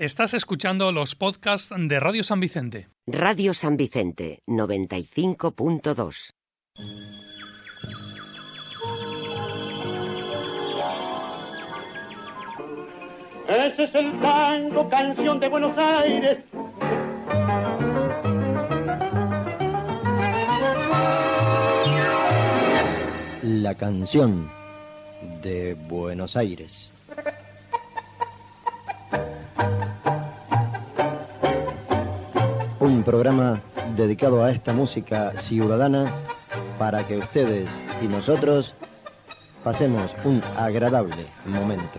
Estás escuchando los podcasts de Radio San Vicente. Radio San Vicente 95.2. Ese es el tango, canción de Buenos Aires. La canción de Buenos Aires. Programa dedicado a esta música ciudadana para que ustedes y nosotros pasemos un agradable momento.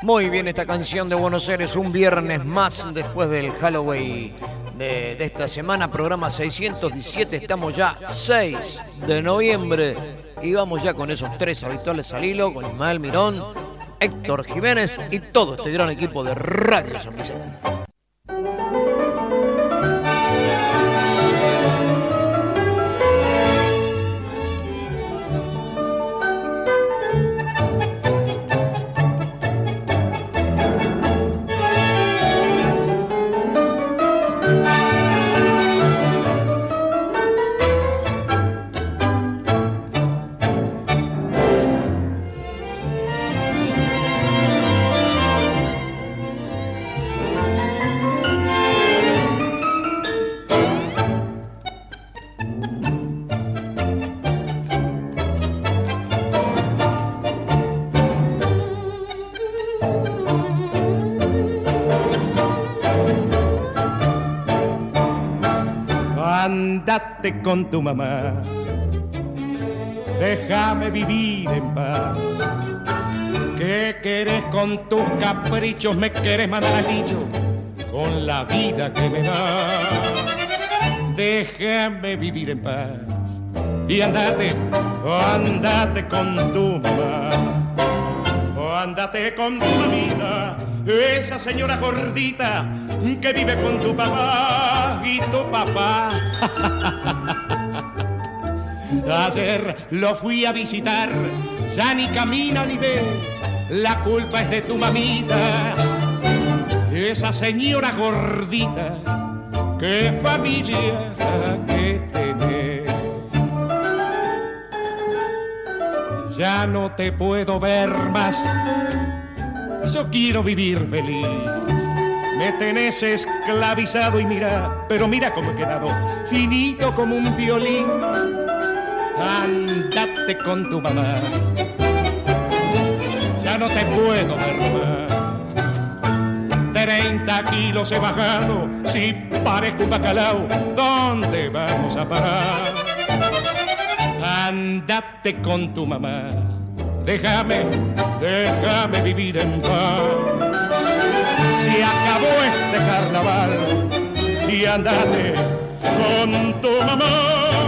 Muy bien esta canción de Buenos Aires, un viernes más después del Halloween de, esta semana, programa 617, estamos ya 6 de noviembre y vamos ya con esos tres habituales al hilo, con Ismael Mirón, Héctor Jiménez y todo este gran equipo de Radio San Vicente. Andate con tu mamá, déjame vivir en paz. ¿Qué querés con tus caprichos? Me querés mandar al con la vida que me das. Déjame vivir en paz y andate, andate con tu mamá. Andate con tu mamita, esa señora gordita que vive con tu papá y tu papá. Ayer lo fui a visitar, ya ni camina ni ve, la culpa es de tu mamita, esa señora gordita, qué familia que tenés. Ya no te puedo ver más, yo quiero vivir feliz. Me tenés esclavizado y mira, pero mira cómo he quedado, finito como un violín. Andate con tu mamá, ya no te puedo ver más. 30 kilos he bajado, si parezco un bacalao, ¿dónde vamos a parar? Andate con tu mamá, déjame, déjame vivir en paz se acabó este carnaval y andate con tu mamá.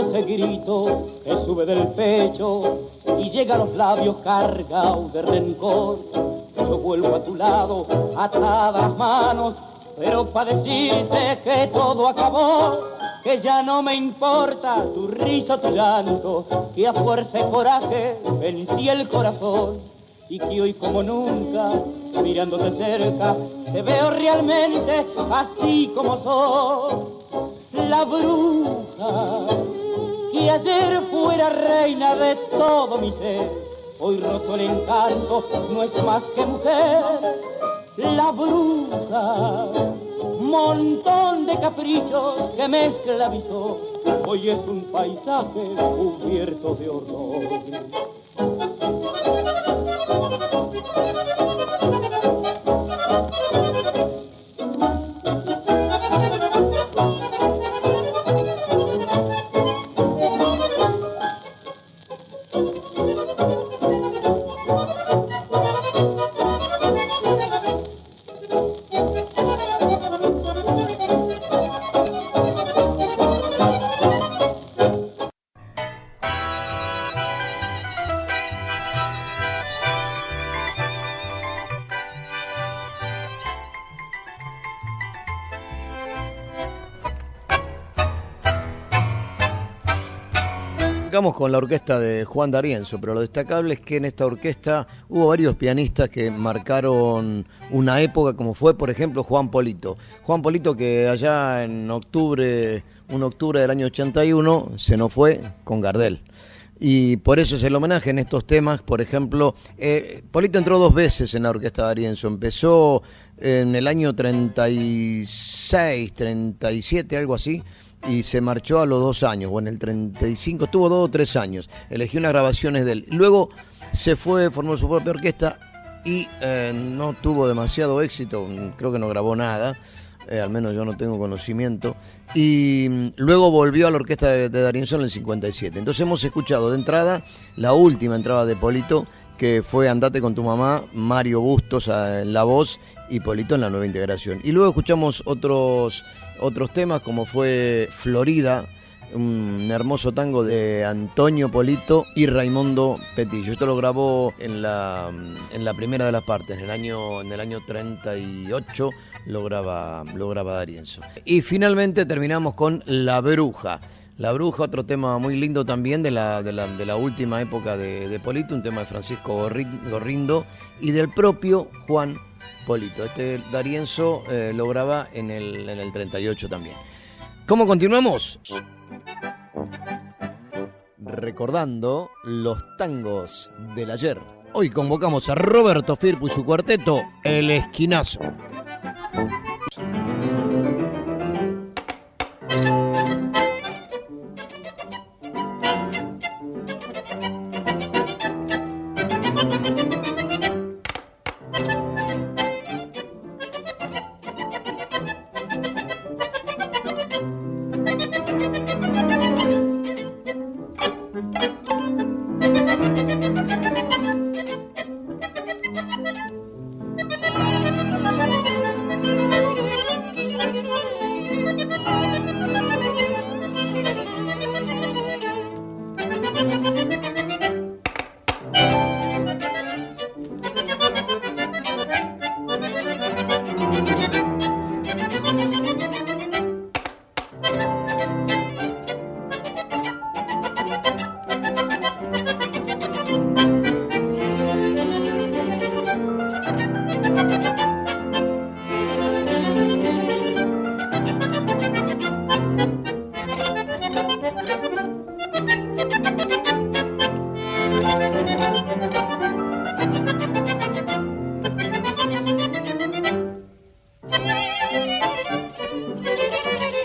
Ese grito que sube del pecho y llega a los labios cargado de rencor. Yo vuelvo a tu lado, atadas manos, pero para decirte que todo acabó, que ya no me importa tu risa, tu llanto, que a fuerza y coraje vencí el corazón y que hoy como nunca, mirándote cerca, te veo realmente así como soy, la bruja que ayer fuera reina de todo mi ser, hoy roto el encanto, no es más que mujer, la bruja, montón de caprichos que me esclavizó, hoy es un paisaje cubierto de horror. Con la orquesta de Juan D'Arienzo, pero lo destacable es que en esta orquesta hubo varios pianistas que marcaron una época, como fue, por ejemplo, Juan Polito. Juan Polito que allá en octubre, un octubre del año 81, se nos fue con Gardel. Y por eso es el homenaje en estos temas, por ejemplo, eh, Polito entró dos veces en la orquesta de Arienzo, empezó en el año 36, 37, algo así, y se marchó a los dos años, o en el 35, estuvo dos o tres años, eligió unas grabaciones de él. Luego se fue, formó su propia orquesta y eh, no tuvo demasiado éxito, creo que no grabó nada, eh, al menos yo no tengo conocimiento, y mm, luego volvió a la orquesta de, de en el 57. Entonces hemos escuchado de entrada la última entrada de Polito, que fue Andate con tu mamá, Mario Bustos eh, en la voz y Polito en la nueva integración. Y luego escuchamos otros otros temas como fue Florida, un hermoso tango de Antonio Polito y Raimundo Petillo. Esto lo grabó en la, en la primera de las partes, en el año, en el año 38 lo graba, lo graba Darienzo. Y finalmente terminamos con La Bruja. La Bruja, otro tema muy lindo también de la, de la, de la última época de, de, Polito, un tema de Francisco Gorrindo y del propio Juan Polito. Este Darienzo eh, en el, en el 38 también. ¿Cómo continuamos? Recordando los tangos del ayer. Hoy convocamos a Roberto Firpo y su cuarteto, El Esquinazo.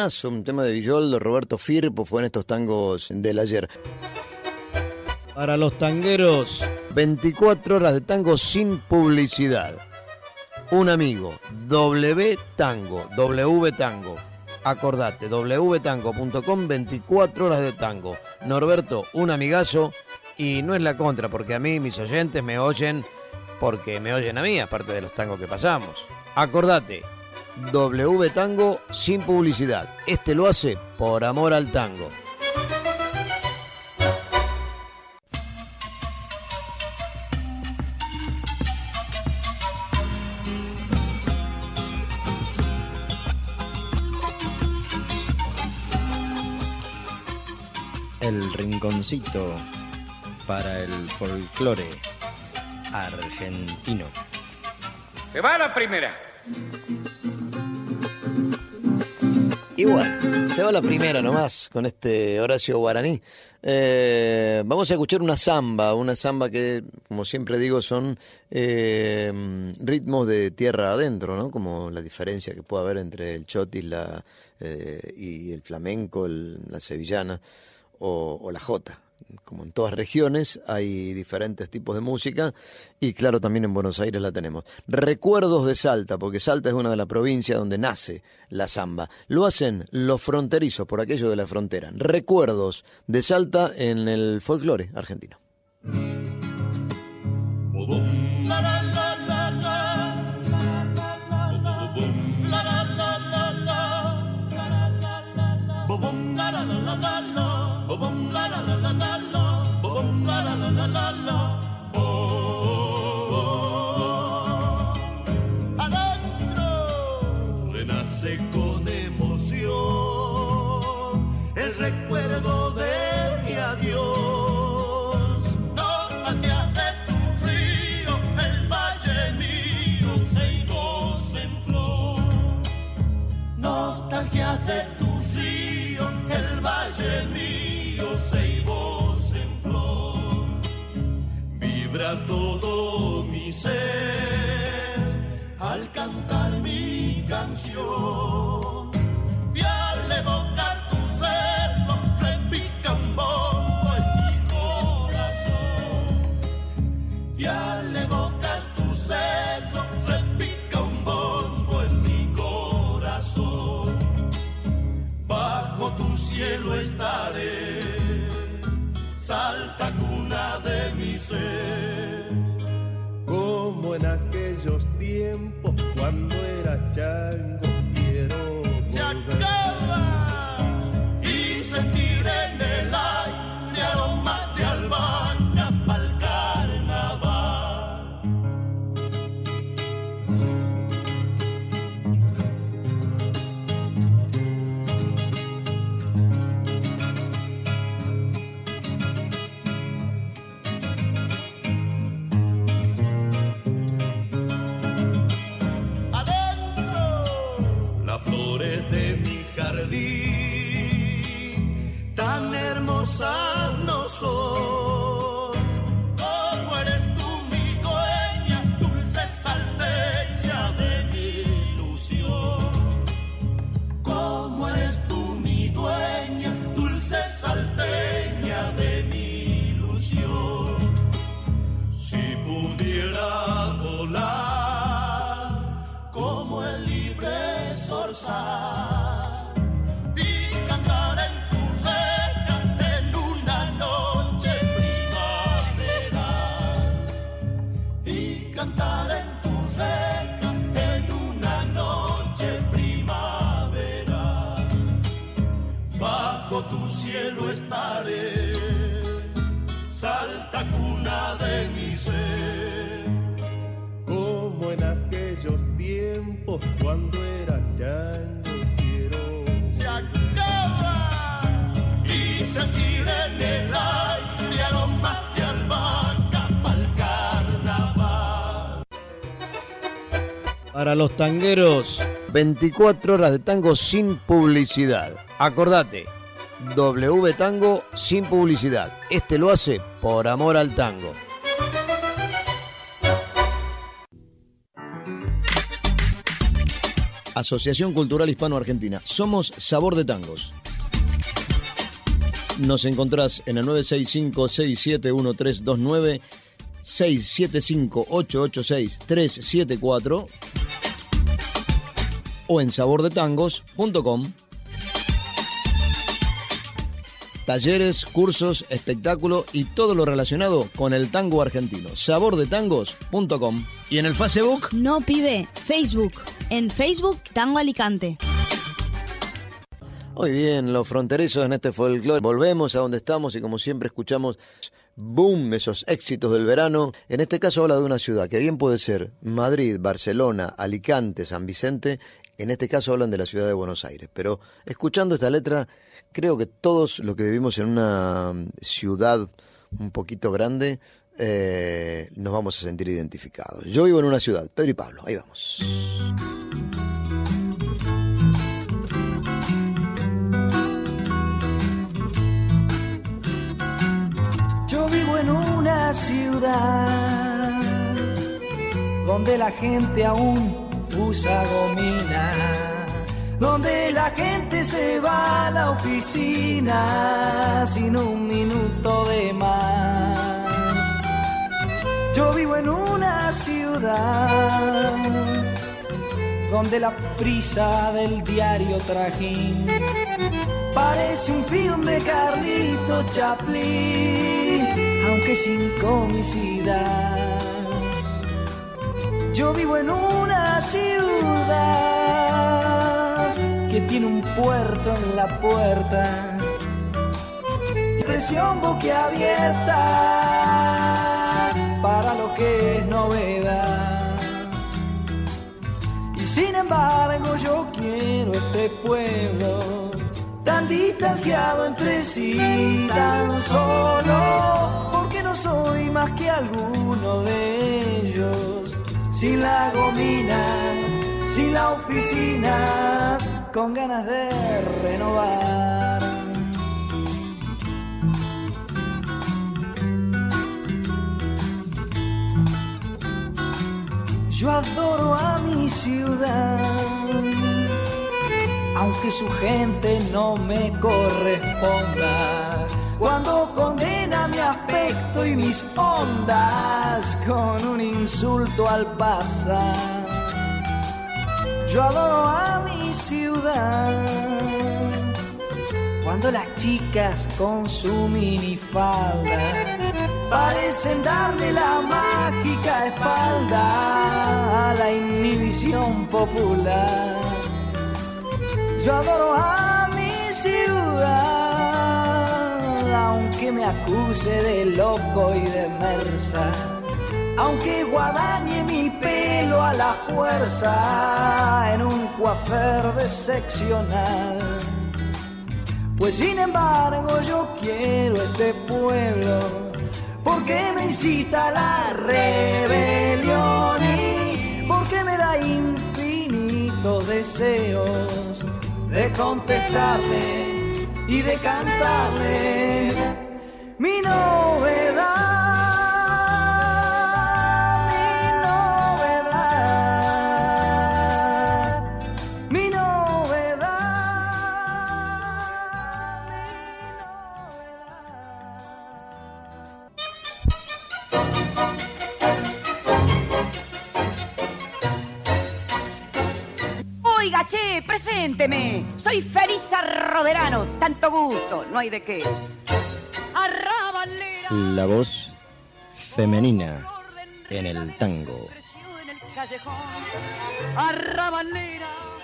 un tema de Villoldo, Roberto Firpo, fue en estos tangos del ayer. Para los tangueros, 24 horas de tango sin publicidad. Un amigo, W Tango, W Tango. Acordate, wtango.com, 24 horas de tango. Norberto, un amigazo. Y no es la contra, porque a mí mis oyentes me oyen porque me oyen a mí, aparte de los tangos que pasamos. Acordate, W Tango sin publicidad. Este lo hace por amor al tango. El rinconcito para el folclore argentino. Se va la primera. Y bueno, se va la primera nomás con este Horacio Guaraní. Eh, vamos a escuchar una samba, una samba que, como siempre digo, son eh, ritmos de tierra adentro, ¿no? Como la diferencia que puede haber entre el chotis la, eh, y el flamenco, el- la sevillana o, o la jota. Como en todas regiones hay diferentes tipos de música y claro también en Buenos Aires la tenemos. Recuerdos de Salta, porque Salta es una de las provincias donde nace la samba. Lo hacen los fronterizos por aquello de la frontera. Recuerdos de Salta en el folclore argentino. De tu río, el valle mío, Vibra todo mi ser al cantar mi canción. Y al evocar tu cerro, repica un bombo en mi corazón. Y al evocar tu cerro, repica un bombo en mi corazón. Bajo tu cielo estaré, salta cuna de mi ser. Era para los tangueros, 24 horas de tango sin publicidad. Acordate, W Tango sin publicidad. Este lo hace por amor al tango. Asociación Cultural Hispano-Argentina. Somos Sabor de Tangos. Nos encontrás en el 965-671329, 675-886-374 o en sabordetangos.com. Talleres, cursos, espectáculo y todo lo relacionado con el tango argentino. Sabordetangos.com. Y en el Facebook, No, pibe, Facebook. En Facebook, Tango Alicante. Muy bien, los fronterizos en este folclore. Volvemos a donde estamos y como siempre escuchamos boom, esos éxitos del verano. En este caso habla de una ciudad que bien puede ser Madrid, Barcelona, Alicante, San Vicente. En este caso hablan de la ciudad de Buenos Aires. Pero escuchando esta letra, creo que todos los que vivimos en una ciudad un poquito grande eh, nos vamos a sentir identificados. Yo vivo en una ciudad, Pedro y Pablo, ahí vamos. Yo vivo en una ciudad donde la gente aún usa gomina, donde la gente se va a la oficina sin un minuto de más. Yo vivo en una ciudad donde la prisa del diario trajín parece un film de Carlito Chaplin, aunque sin comicidad. Yo vivo en una ciudad que tiene un puerto en la puerta, presión boquiabierta para lo que es novedad. Y sin embargo yo quiero este pueblo tan distanciado entre sí, tan solo, porque no soy más que alguno de sin la gomina, sin la oficina, con ganas de renovar. Yo adoro a mi ciudad aunque su gente no me corresponda. Cuando condena mi aspecto y mis ondas con un insulto al pasar. Yo adoro a mi ciudad. Cuando las chicas con su minifalda parecen darle la mágica espalda a la inhibición popular. Yo adoro a aunque me acuse de loco y de mersa, aunque guadañe mi pelo a la fuerza en un coafer de seccional. Pues sin embargo yo quiero este pueblo, porque me incita a la rebelión y porque me da infinitos deseos de contestarle y de cantarle mi novedad, mi novedad, mi novedad. Oiga, che, presénteme. Soy Felisa Roderano. Tanto gusto, no hay de qué. Arrabalera. La voz femenina en el tango.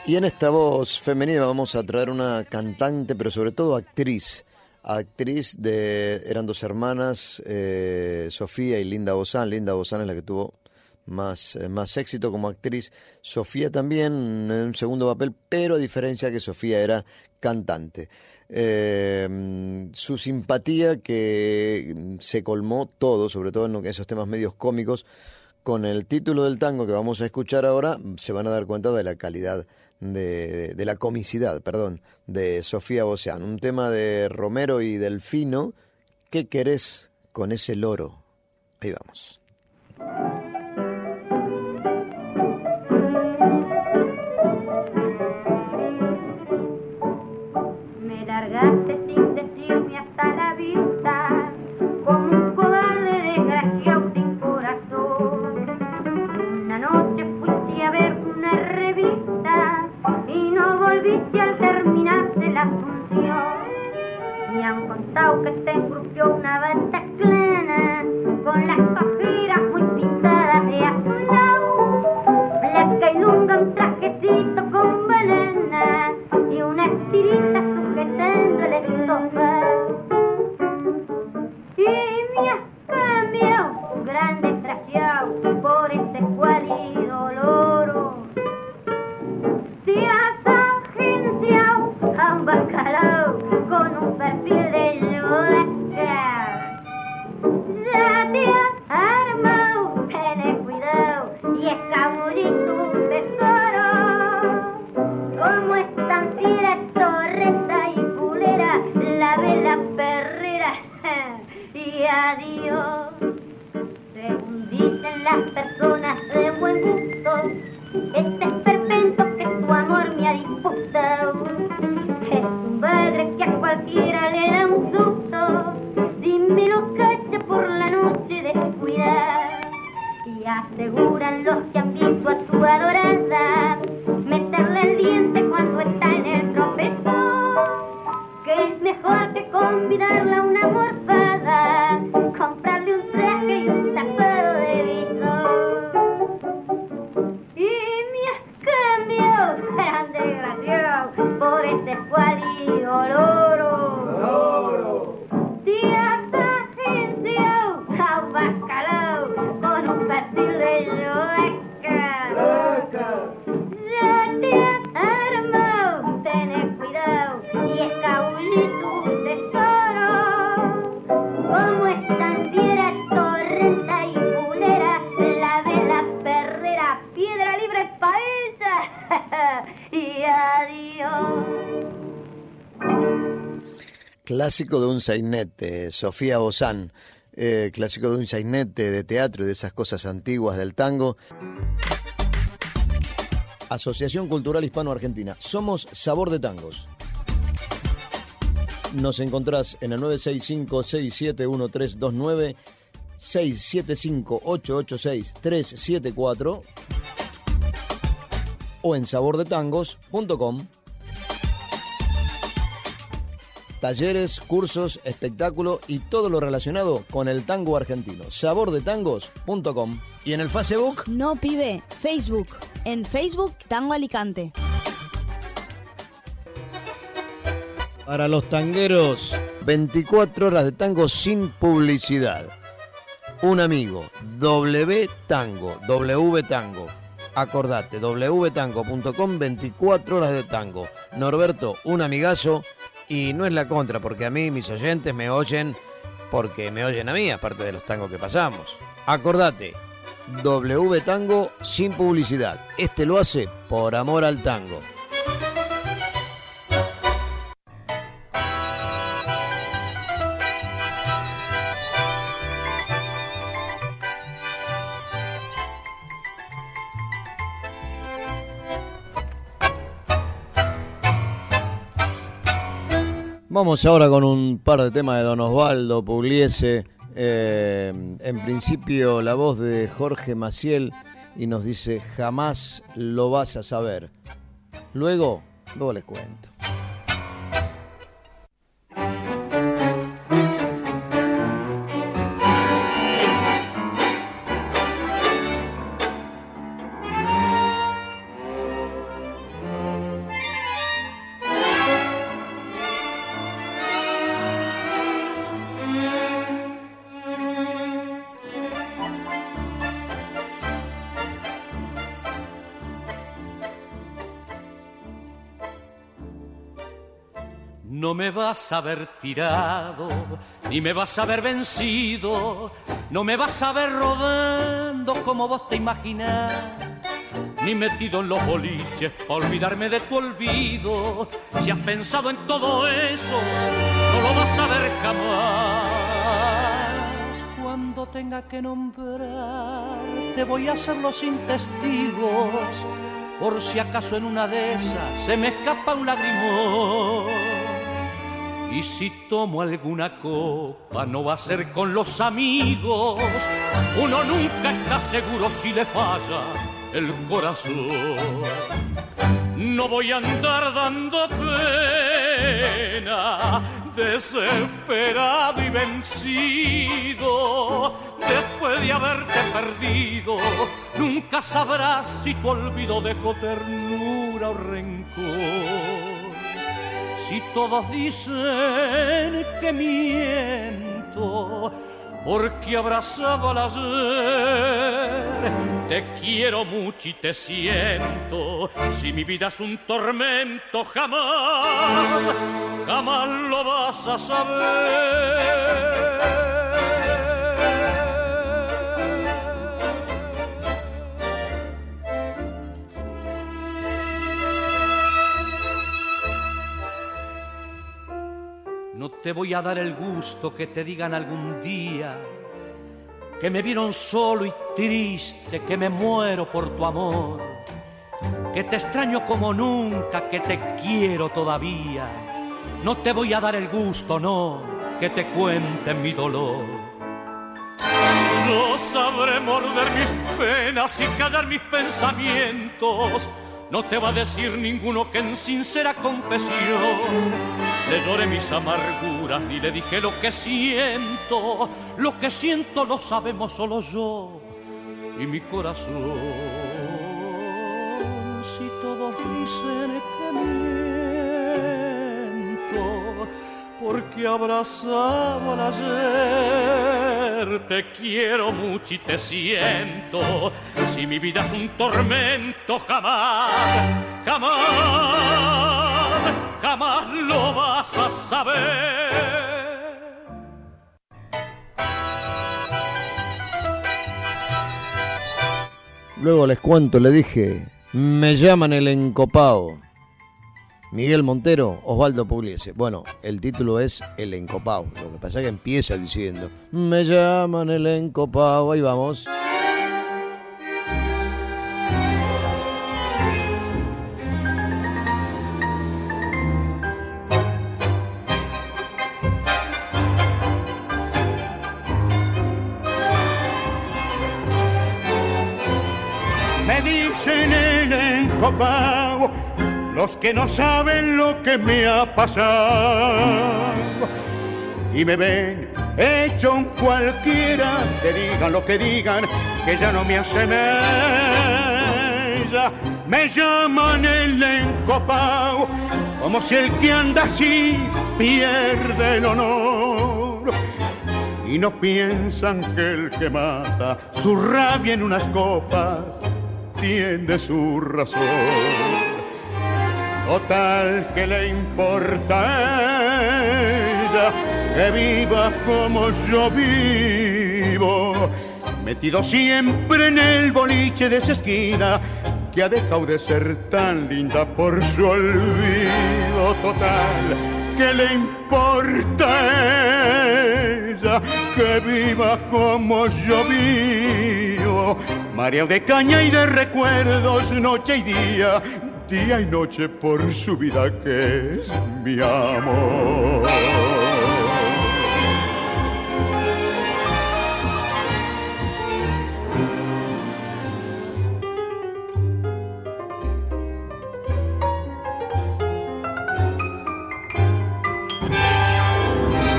Y en esta voz femenina vamos a traer una cantante, pero sobre todo actriz. Actriz de. Eran dos hermanas, eh, Sofía y Linda Bozán. Linda Bozán es la que tuvo más, eh, más éxito como actriz. Sofía también en un segundo papel, pero a diferencia que Sofía era cantante. Eh, su simpatía que se colmó todo, sobre todo en esos temas medios cómicos, con el título del tango que vamos a escuchar ahora, se van a dar cuenta de la calidad, de, de la comicidad, perdón, de Sofía Boceán. Un tema de Romero y Delfino, ¿qué querés con ese loro? Ahí vamos. 咱要 Clásico de un sainete, Sofía Bozán. eh, clásico de un sainete de teatro y de esas cosas antiguas del tango. Asociación Cultural Hispano-Argentina. Somos Sabor de Tangos. Nos encontrás en el 965-671329, 675-886-374 o en sabordetangos.com. Talleres, cursos, espectáculo y todo lo relacionado con el tango argentino. Sabordetangos.com. Y en el Facebook, No, pibe, Facebook. En Facebook, Tango Alicante. para los tangueros, 24 horas de tango sin publicidad. Un amigo, W Tango, W Tango. Acordate, wtango.com, 24 horas de tango. Norberto, un amigazo. Y no es la contra, porque a mí mis oyentes me oyen porque me oyen a mí, aparte de los tangos que pasamos. Acordate, W Tango sin publicidad. Este lo hace por amor al tango. Vamos ahora con un par de temas de Don Osvaldo Pugliese. Eh, en principio la voz de Jorge Maciel y nos dice jamás lo vas a saber. Luego, luego les cuento. Vas a ver tirado, ni me vas a ver vencido, no me vas a ver rodando como vos te imaginás, ni metido en los boliches para olvidarme de tu olvido. Si has pensado en todo eso, no lo vas a ver jamás. Cuando tenga que nombrar, te voy a hacerlo sin testigos, por si acaso en una de esas se me escapa un lagrimón. Y si tomo alguna copa, no va a ser con los amigos. Uno nunca está seguro si le falla el corazón. No voy a andar dando pena, desesperado y vencido. Después de haberte perdido, nunca sabrás si tu olvido dejó ternura o rencor. Si todos dicen que miento, porque abrazado al ayer te quiero mucho y te siento. Si mi vida es un tormento, jamás, jamás lo vas a saber. Te voy a dar el gusto que te digan algún día que me vieron solo y triste, que me muero por tu amor, que te extraño como nunca, que te quiero todavía. No te voy a dar el gusto, no, que te cuente mi dolor. Yo sabré morder mis penas y callar mis pensamientos. No te va a decir ninguno que en sincera confesión le lloré mis amarguras ni le dije lo que siento. Lo que siento lo sabemos solo yo y mi corazón. Si todos dicen que miento, porque abrazado al ayer te quiero mucho y te siento. Si mi vida es un tormento, jamás, jamás jamás lo vas a saber. Luego les cuento, le dije, me llaman el encopao. Miguel Montero, Osvaldo Pugliese. Bueno, el título es El Encopao. Lo que pasa es que empieza diciendo, me llaman el encopao. Ahí vamos. Me dicen el encopado, los que no saben lo que me ha pasado. Y me ven hecho un cualquiera, que digan lo que digan, que ya no me asemella. Me llaman el encopado, como si el que anda así pierde el honor y no piensan que el que mata su rabia en unas copas tiene su razón. Total que le importa ella que viva como yo vivo, metido siempre en el boliche de esa esquina que ha dejado de ser tan linda por su olvido total. que le importa ella que viva como yo vivo? María de caña y de recuerdos, noche y día, día y noche por su vida que es mi amor.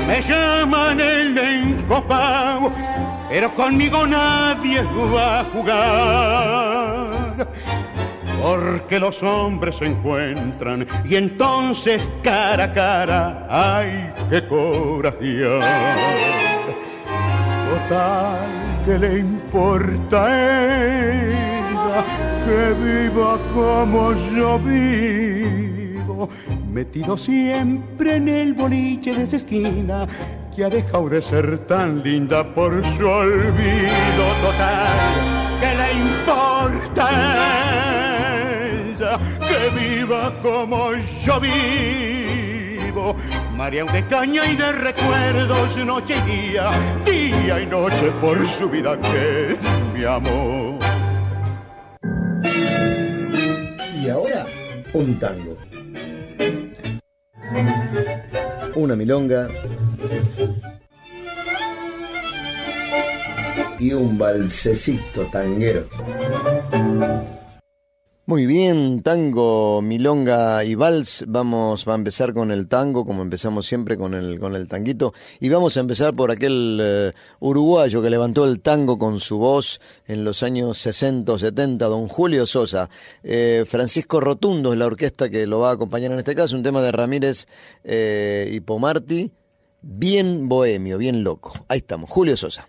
Me llaman el encopado, pero conmigo nadie va a jugar. Porque los hombres se encuentran y entonces cara a cara hay que corajear. Total, que le importa a ella que viva como yo vivo? Metido siempre en el boliche de esa esquina que ha dejado de ser tan linda por su olvido total. que le importa que viva como yo vivo? María de caña y de recuerdos, noche y día, día y noche por su vida que es mi amor. Y ahora, un tango. Una milonga. Y un balsecito tanguero. Muy bien, tango, milonga y vals. Vamos a empezar con el tango, como empezamos siempre con el, con el tanguito. Y vamos a empezar por aquel eh, uruguayo que levantó el tango con su voz en los años 60 o 70, don Julio Sosa. Eh, Francisco Rotundo es la orquesta que lo va a acompañar en este caso, un tema de Ramírez eh, y Pomarti. Bien bohemio, bien loco. Ahí estamos, Julio Sosa.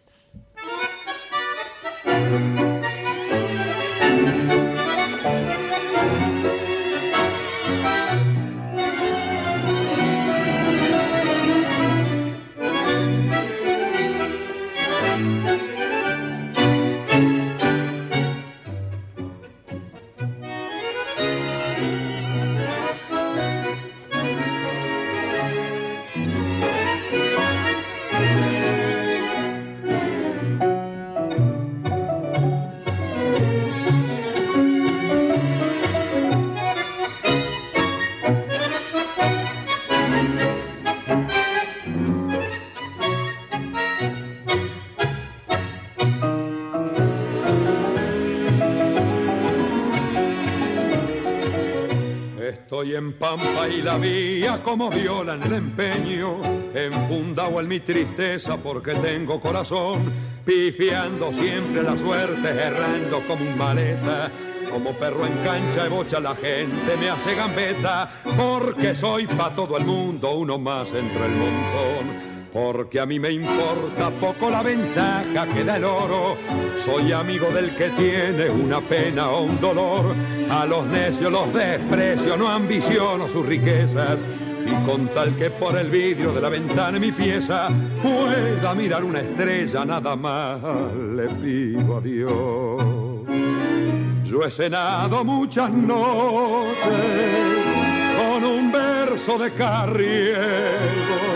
Estoy en pampa y la vía como viola en el empeño, enfundado en mi tristeza porque tengo corazón, pifiando siempre la suerte, errando como un maleta. Como perro en cancha de bocha la gente me hace gambeta, porque soy pa' todo el mundo uno más entre el montón. Porque a mí me importa poco la ventaja que da el oro. Soy amigo del que tiene una pena o un dolor. A los necios los desprecio, no ambiciono sus riquezas. Y con tal que por el vidrio de la ventana de mi pieza pueda mirar una estrella, nada más le pido a Dios. Yo he cenado muchas noches con un verso de carriego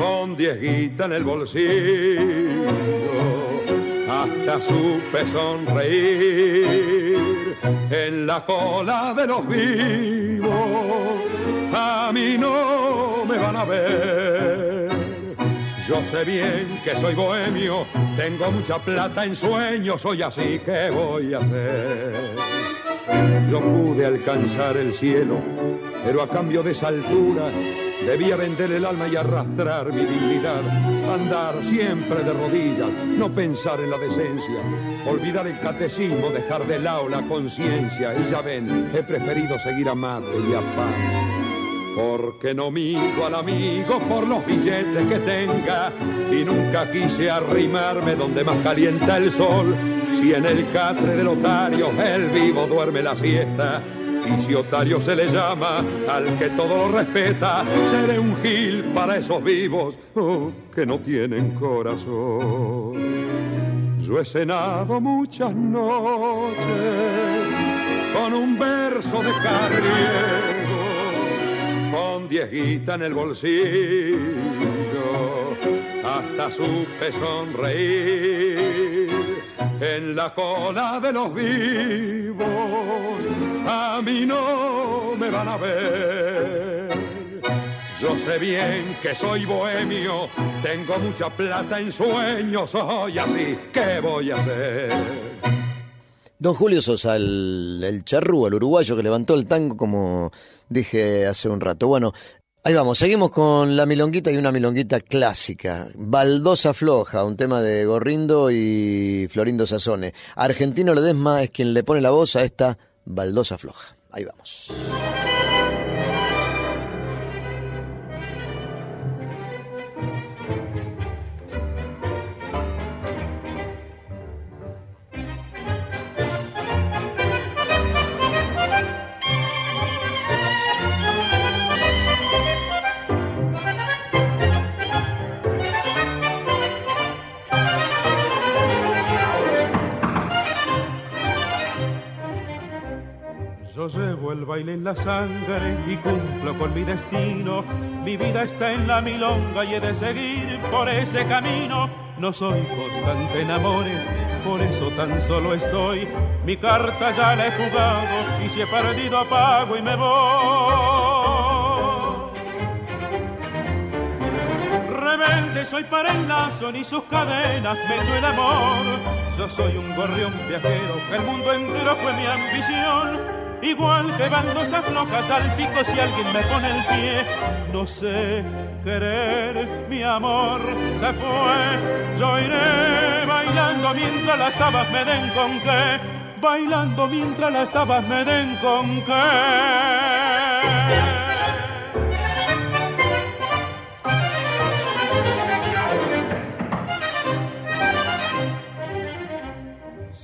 con diez guitas en el bolsillo, hasta supe sonreír en la cola de los vivos. A mí no me van a ver. Yo sé bien que soy bohemio, tengo mucha plata en sueños, soy así que voy a hacer. Yo pude alcanzar el cielo, pero a cambio de esa altura Debía vender el alma y arrastrar mi dignidad, andar siempre de rodillas, no pensar en la decencia, olvidar el catecismo, dejar de lado la conciencia. Y ya ven, he preferido seguir a y a pan. Porque no migo al amigo por los billetes que tenga y nunca quise arrimarme donde más calienta el sol. Si en el catre del otario el vivo duerme la siesta, y si otario se le llama al que todo lo respeta, seré un gil para esos vivos oh, que no tienen corazón. Yo he cenado muchas noches con un verso de carriego, con diez guitas en el bolsillo, hasta supe sonreír en la cola de los vivos. A mí no me van a ver. Yo sé bien que soy bohemio, tengo mucha plata en sueños, soy así, ¿qué voy a hacer? Don Julio Sosa, el, el charrúa, el uruguayo que levantó el tango, como dije hace un rato. Bueno, ahí vamos, seguimos con la milonguita y una milonguita clásica. Baldosa Floja, un tema de Gorrindo y Florindo Sazone. Argentino Ledesma es quien le pone la voz a esta Baldosa Floja. Ahí vamos. Llevo el baile en la sangre y cumplo con mi destino. Mi vida está en la milonga y he de seguir por ese camino. No soy constante en amores, por eso tan solo estoy. Mi carta ya la he jugado y si he perdido pago y me voy. Rebelde soy para el lazo, ni sus cadenas me echó el amor. Yo soy un gorrión viajero, el mundo entero fue mi ambición. Igual que baldosas flojas al pico si alguien me pone el pie. No sé querer, mi amor se fue. Yo iré bailando mientras las tabas me den con qué. Bailando mientras las tabas me den con qué.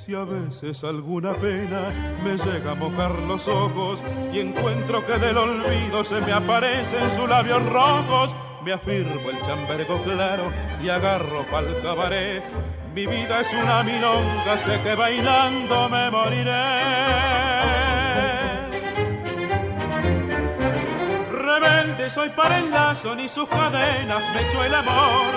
Si a veces alguna pena me llega a mojar los ojos y encuentro que del olvido se me aparecen sus labios rojos, me afirmo el chambergo claro y agarro pa'l cabaret. Mi vida es una milonga, sé que bailando me moriré. Rebelde soy para el lazo, ni sus cadenas me echó el amor.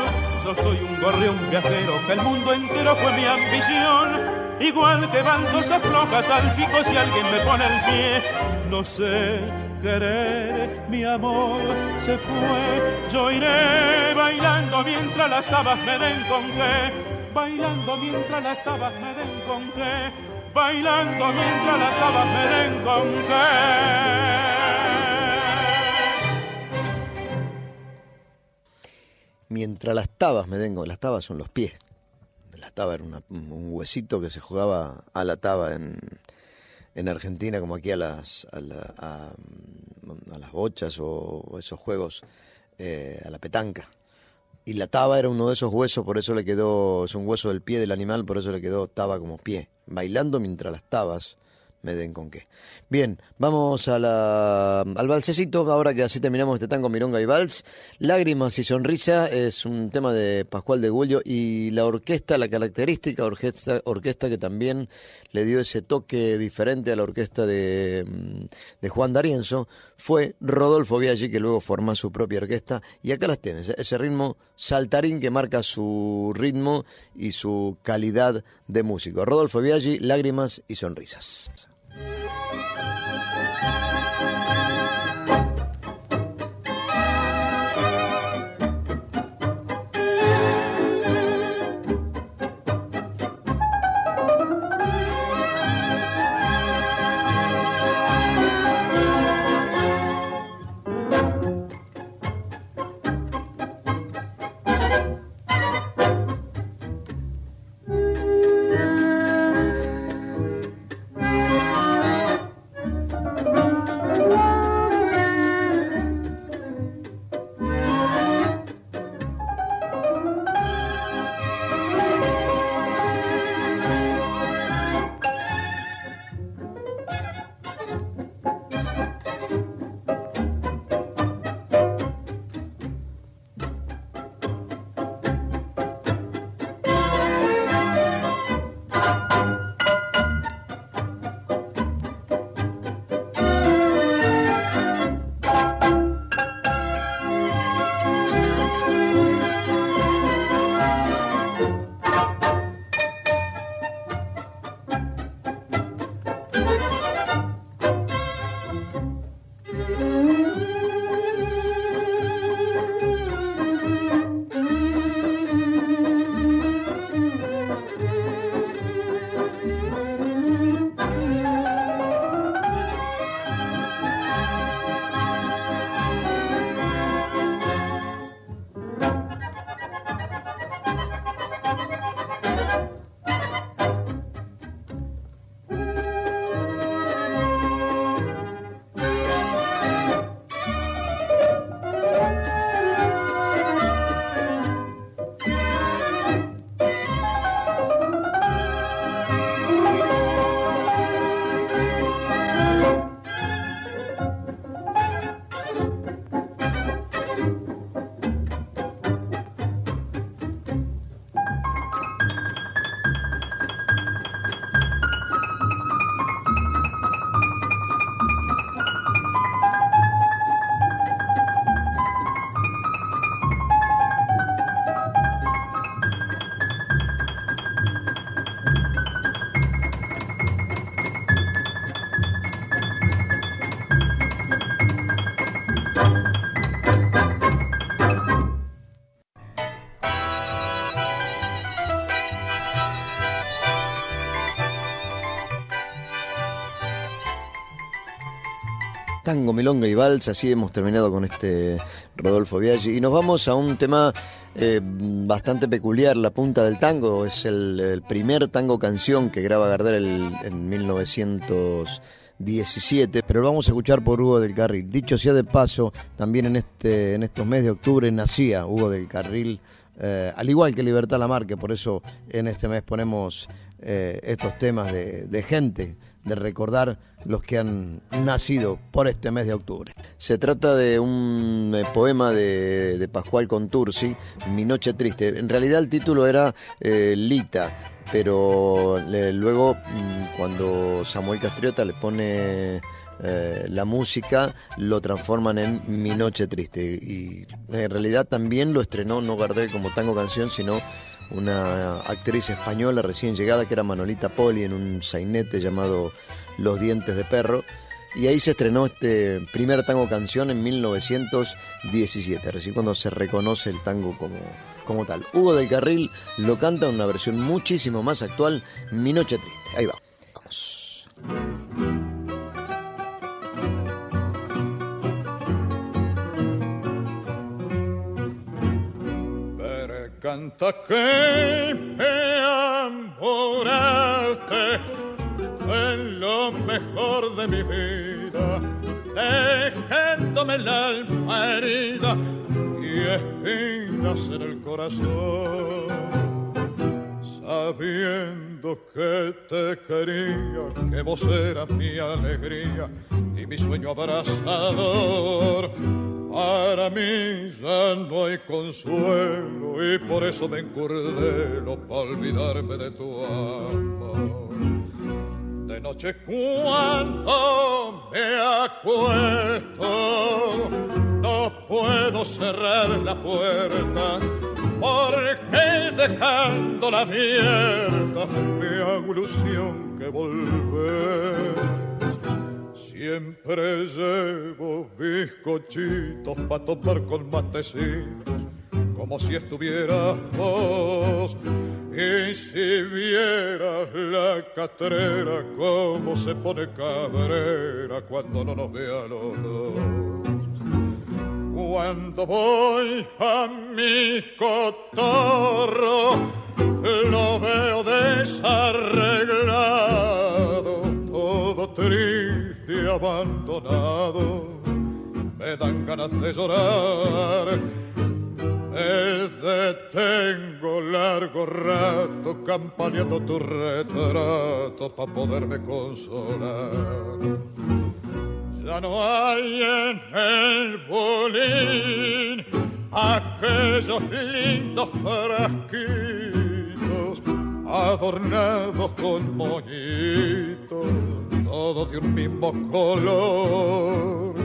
Yo soy un gorrión viajero, que el mundo entero fue mi ambición igual que bandos aflojas al pico si alguien me pone el pie. No sé querer, mi amor se fue. Yo iré bailando mientras las tabas me den con qué. Bailando mientras las tabas me den con qué. Bailando mientras las tabas me den con qué. Mientras las tabas me den con las tabas son los pies Taba era un huesito que se jugaba a la taba en, en Argentina, como aquí a las, a, la- a- a las bochas o esos juegos, eh, a la petanca. Y la taba era uno de esos huesos, por eso le quedó, es un hueso del pie del animal, por eso le quedó taba como pie. Bailando mientras las tabas me den con qué. Bien, vamos a la, al balsecito, ahora que así terminamos este tango Mironga y Vals. Lágrimas y Sonrisa es un tema de Pascual de Gullo y la orquesta, la característica orquesta, orquesta que también le dio ese toque diferente a la orquesta de, mm, de Juan D'Arienzo, fue Rodolfo Biaggi, que luego forma su propia orquesta. Y acá las tienes, ese ritmo saltarín que marca su ritmo y su calidad de músico. Rodolfo Biaggi, Lágrimas y Sonrisas. Música Tango, Milonga y Vals, así hemos terminado con este Rodolfo Biaggi. Y nos vamos a un tema eh, bastante peculiar, La Punta del Tango. Es el, primer tango canción que graba Gardel el- en 1917, pero lo vamos a escuchar por Hugo del Carril. Dicho sea de paso, también en, este, en estos meses de octubre nacía Hugo del Carril, eh, al igual que Libertad Lamarque, por eso en este mes ponemos eh, estos temas de gente, de recordar los que han nacido por este mes de octubre. Se trata de un eh, poema de, Pascual Contursi, Mi Noche Triste. En realidad el título era eh, Lita, pero luego mm, cuando Samuel Castriota le pone eh, la música, lo transforman en Mi Noche Triste. Y en realidad también lo estrenó no Gardel como tango canción, sino una actriz española recién llegada que era Manolita Poli en un sainete llamado Los Dientes de Perro. Y ahí se estrenó este primer tango canción en 1917, recién cuando se reconoce el tango como, como tal. Hugo del Carril lo canta en una versión muchísimo más actual, Mi Noche Triste. Ahí va, vamos. canta que me en lo mejor de mi vida, dejándome el alma herida y espinas en el corazón, sabiendo que te quería, que vos eras mi alegría y mi sueño abrazador. Para mí ya no hay consuelo y por eso me encurdelo para olvidarme de tu amor. De noche cuando me acuesto no puedo cerrar la puerta porque dejándola abierta me hago ilusión que volver. Siempre llevo bizcochitos para tomar con matecitos, como si estuvieras vos. Y si vieras la catrera, cómo se pone cabrera cuando no nos vea los dos. Cuando voy a mi cotorro, lo veo desarreglado, todo triste y abandonado. Me dan ganas de llorar. Me detengo largo rato campaneando tu retrato para poderme consolar. Ya no hay en el bolín aquellos lindos frasquitos adornados con moñitos, todos de un mismo color.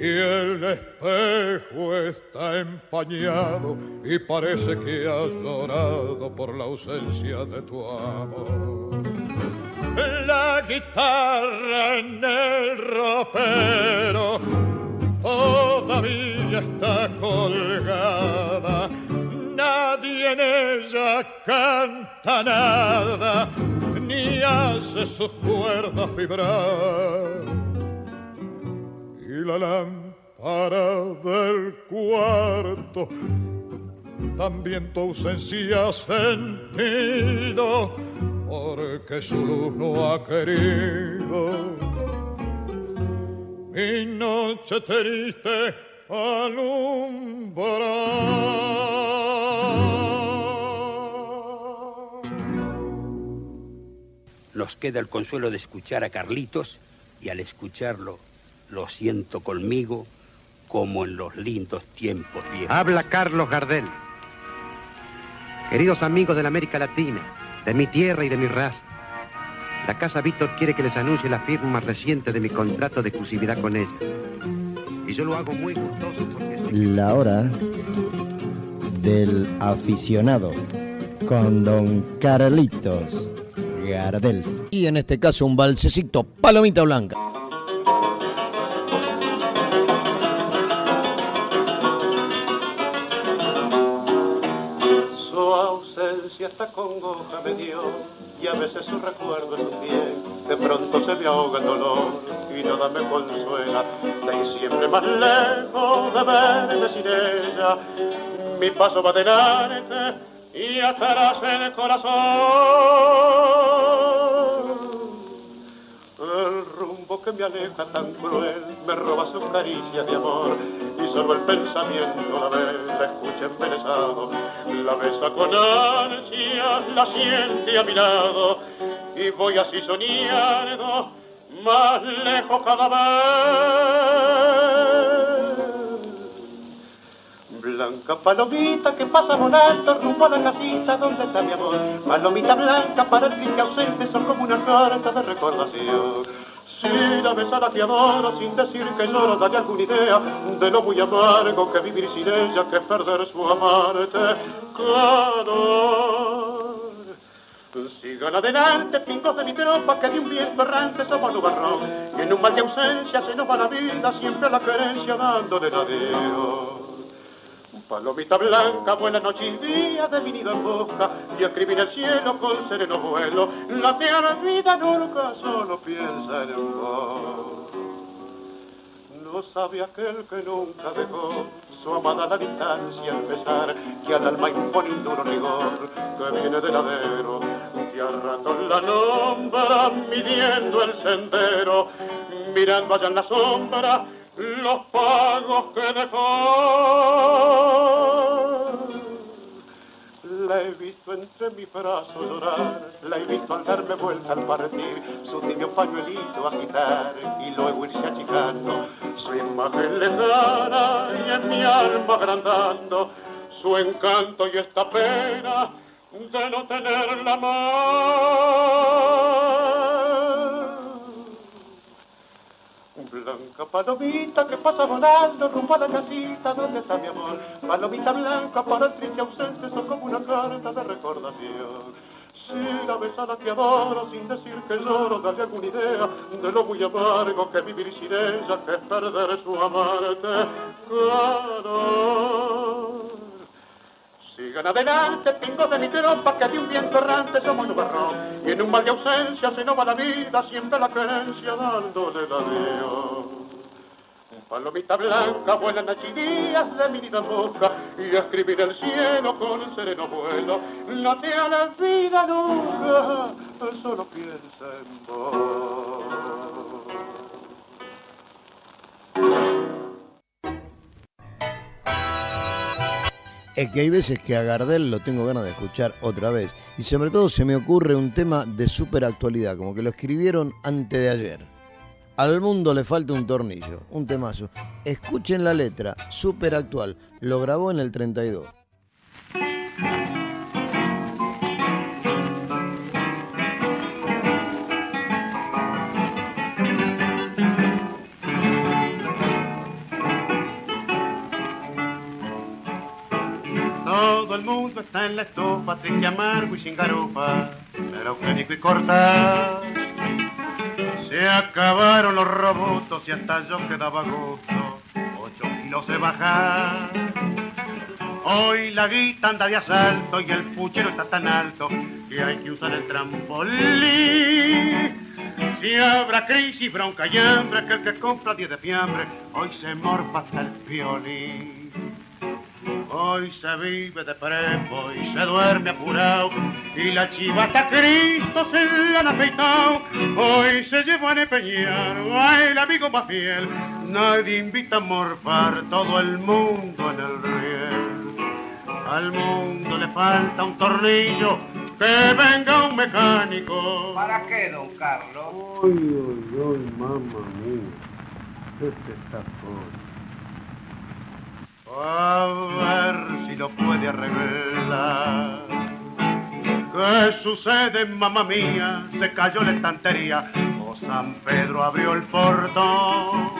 Y el espejo está empañado y parece que has llorado por la ausencia de tu amor la guitarra en el ropero todavía está colgada. Nadie en ella canta nada, ni hace sus cuerdas vibrar. Y la lámpara del cuarto también tu ausencia ha sentido porque su luz no ha querido. Mi noche triste alumbra. Nos queda el consuelo de escuchar a Carlitos y al escucharlo lo siento conmigo como en los lindos tiempos viejos. Habla Carlos Gardel. Queridos amigos de la América Latina, de mi tierra y de mi raza, la Casa Víctor quiere que les anuncie la firma reciente de mi contrato de exclusividad con ella. Y yo lo hago muy gustoso porque... La hora del aficionado con don Carlitos Gardel. Y en este caso un balsecito palomita blanca. Y a veces su recuerdo es un bien. De pronto se me ahoga el dolor y nada me consuela. De siempre más lejos de verme sin ella. Mi paso va adelante y atrás el corazón. Que me aleja tan cruel me roba su caricia de amor y solo el pensamiento la ve, la escucha embelesado, la besa con ansia, la siente a mi lado y voy así soñando más lejos cada vez. Blanca palomita que pasa volando rumbo a la casita donde está mi amor. Palomita blanca para el fin ausente son como una carta de recordación. Si la besada te adoro sin decir que no, dale alguna idea de lo muy amargo que vivir sin ella, que perder su amarte calor. Sigan adelante, pingos de mi tropa, que de un viento errante somos nubarrón. Y en un mal de ausencia se nos va la vida, siempre la querencia dándole la adiós. Palomita blanca, buena noche y día de mi nido en busca y escribir el cielo con sereno vuelo. La tierra vida nunca solo piensa en vos. No sabe aquel que nunca dejó su amada a la distancia al pesar que al alma impone un rigor que viene del ladero que al rato la nombra midiendo el sendero mirando allá en la sombra los pagos que dejó la he visto entre mis brazos llorar, la he visto al darme vuelta al partir, su tibio pañuelito agitar y luego irse achicando, su imagen lejana y en mi alma agrandando, su encanto y esta pena de no tenerla más. Blanca palomita que pasa volando rumbo a la casita donde está mi amor. Palomita blanca para el triste ausente, son como una carta de recordación. Si la ves a la que adoro sin decir que lloro, dale alguna idea de lo muy amargo que vivir sin ella, que es perder su amarte. Claro. Sigan adelante, pingo de mi tropa, que de un viento errante somos nubarrón. Y en un mal de ausencia se nos va la vida, siempre la creencia dándole el adiós. Palomita blanca vuelan allí días de mi vida boca y a escribir el cielo con sereno vuelo. No te la vida nunca, solo piensa en vos. Es que hay veces que a Gardel lo tengo ganas de escuchar otra vez. Y sobre todo se me ocurre un tema de súper actualidad, como que lo escribieron antes de ayer. Al mundo le falta un tornillo, un temazo. Escuchen la letra, súper actual. Lo grabó en el 32. Está en la estufa, triste, amargo y sin garufa, pero clínico y corta. Se acabaron los robutos y hasta yo quedaba gusto, ocho kilos de bajar. Hoy la guita anda de asalto y el puchero está tan alto que hay que usar el trampolín. Si habrá crisis, bronca y hambre, que el que compra 10 de fiambre, hoy se morfa hasta el violín. Hoy se vive de prepo y se duerme apurado y la chivata Cristo se la han afeitado. Hoy se lleva a empeñar a el amigo más fiel. Nadie invita a morfar todo el mundo en el riel. Al mundo le falta un tornillo, que venga un mecánico. ¿Para qué, don Carlos? Uy, uy, uy, mamá mía. Este está A ver si lo puede arreglar. ¿Qué sucede, mamá mía? Se cayó la estantería o San Pedro abrió el portón.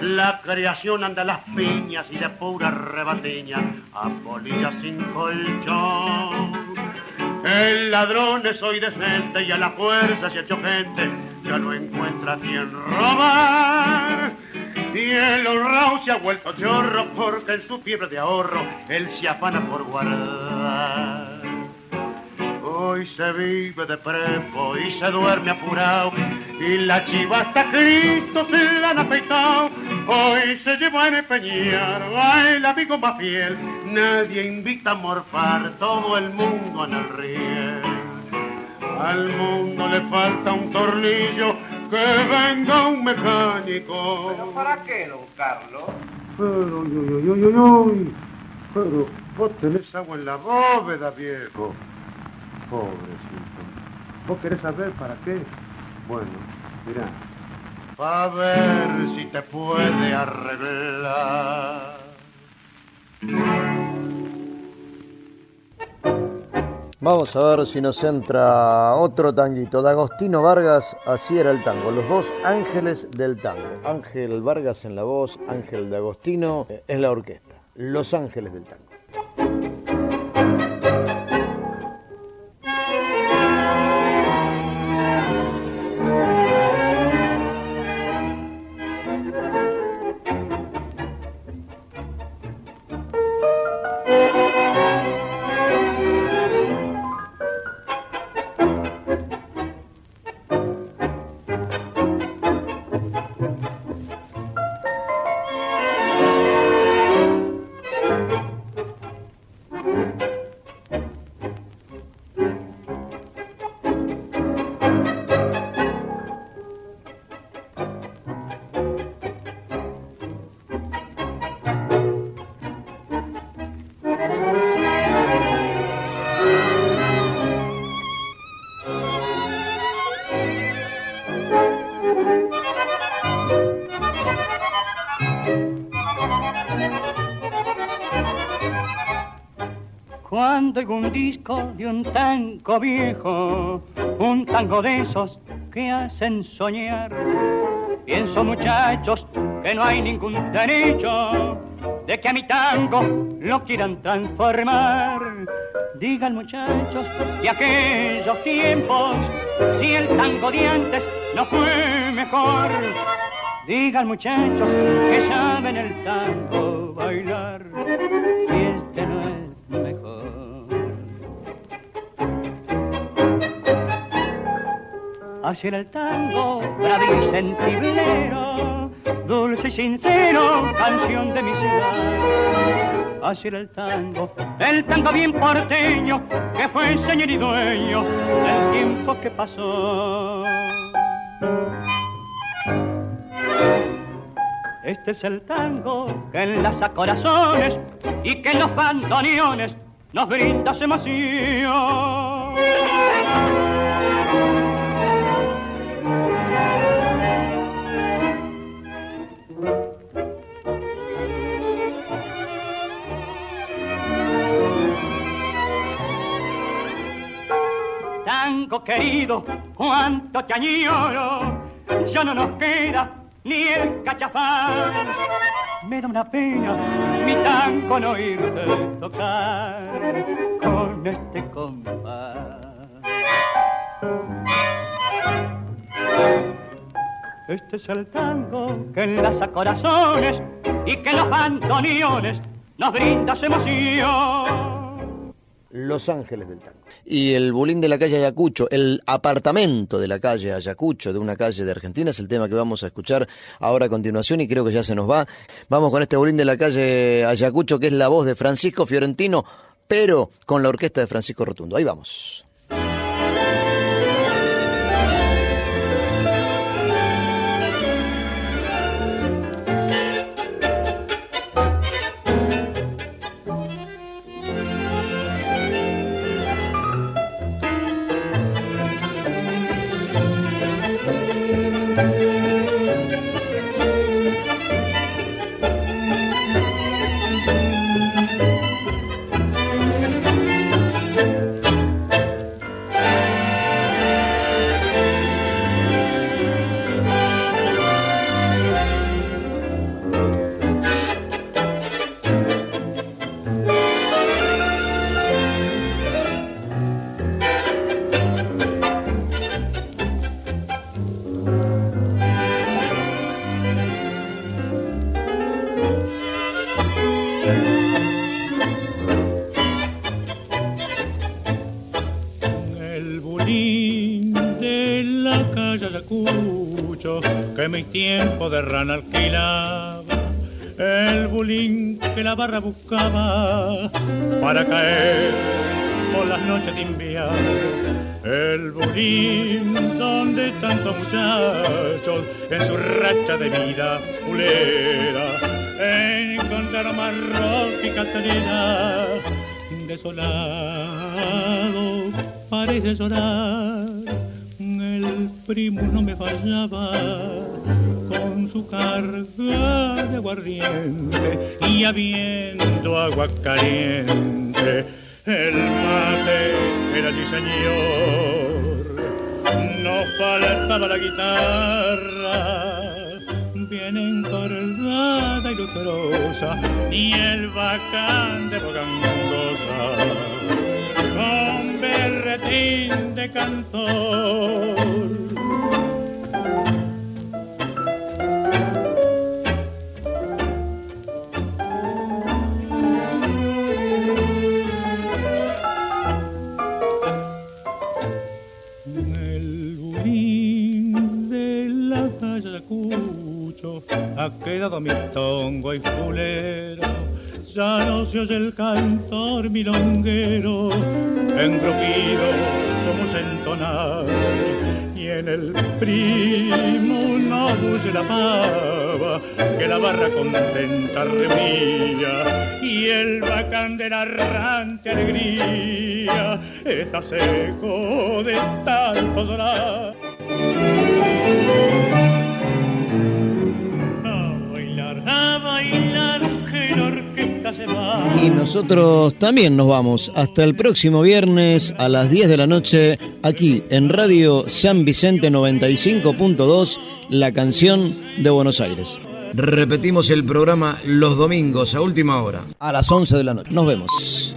La creación anda a las piñas y de pura rebatiña, a polillas sin colchón. El ladrón es hoy decente y a la fuerza se ha hecho gente, ya no encuentra quien robar. Y el honrado se ha vuelto chorro porque en su fiebre de ahorro él se afana por guardar. Hoy se vive de prepo y se duerme apurado y la chiva hasta Cristo se la han afeitado. Hoy se lleva a empeñar el amigo más fiel. Nadie invita a morfar todo el mundo en el riel. Al mundo le falta un tornillo que venga un mecánico. ¿Pero para qué, don Carlos? Pero, uy, uy, uy, uy, uy. Pero vos tenés agua en la bóveda, viejo. Pobrecito. ¿Vos querés saber para qué? Bueno, mirá. A ver si te puede arreglar. Vamos a ver si nos entra otro tanguito. De Agostino Vargas, así era el tango. Los dos ángeles del tango. Ángel Vargas en la voz, Ángel de Agostino eh, en la orquesta. Los ángeles del tango. Cuando un disco de un tango viejo, un tango de esos que hacen soñar, pienso muchachos que no hay ningún derecho de que a mi tango lo quieran transformar. Digan muchachos de aquellos tiempos, si el tango de antes no fue mejor. Digan muchachos que saben el tango bailar, si este no es mejor. Así era el tango, bravo y sensiblero, dulce y sincero, canción de mi ciudad. Así era el tango, el tango bien porteño, que fue señor y dueño del tiempo que pasó. Este es el tango que enlaza corazones y que en los bandoneones nos brinda su querido, cuánto te añoro, ya no nos queda ni el cachafán. Me da una pena mi tango no irte tocar con este compás. Este es el tango que enlaza corazones y que los bandoneones nos brinda su emoción. Los Ángeles del Tango. Y el bulín de la calle Ayacucho, el apartamento de la calle Ayacucho, de una calle de Argentina, es el tema que vamos a escuchar ahora a continuación y creo que ya se nos va. Vamos con este bulín de la calle Ayacucho, que es la voz de Francisco Fiorentino, pero con la orquesta de Francisco Rotundo. Ahí vamos. La barra buscaba para caer por las noches de invierno. El bulín donde tantos muchachos en su racha de vida fulera encontraron rock y Catarina desolado parece llorar el primo no me fallaba con su carga de aguardiente y habiendo agua caliente el mate era allí señor no faltaba la guitarra bien encordada y lucrosa, ni el bacán de bogangosa, con berretín de cantor. Ha quedado mi tongo y fulero. Ya no se oye el cantor milonguero, engrupido somos entonar. Y en el primo no bulle la pava, que la barra contenta reunía. Y el bacán de la errante alegría está seco de tanto llorar. Y nosotros también nos vamos. Hasta el próximo viernes a las 10 de la noche, aquí en Radio San Vicente 95.2, la canción de Buenos Aires. Repetimos el programa los domingos a última hora. A las 11 de la noche. Nos vemos.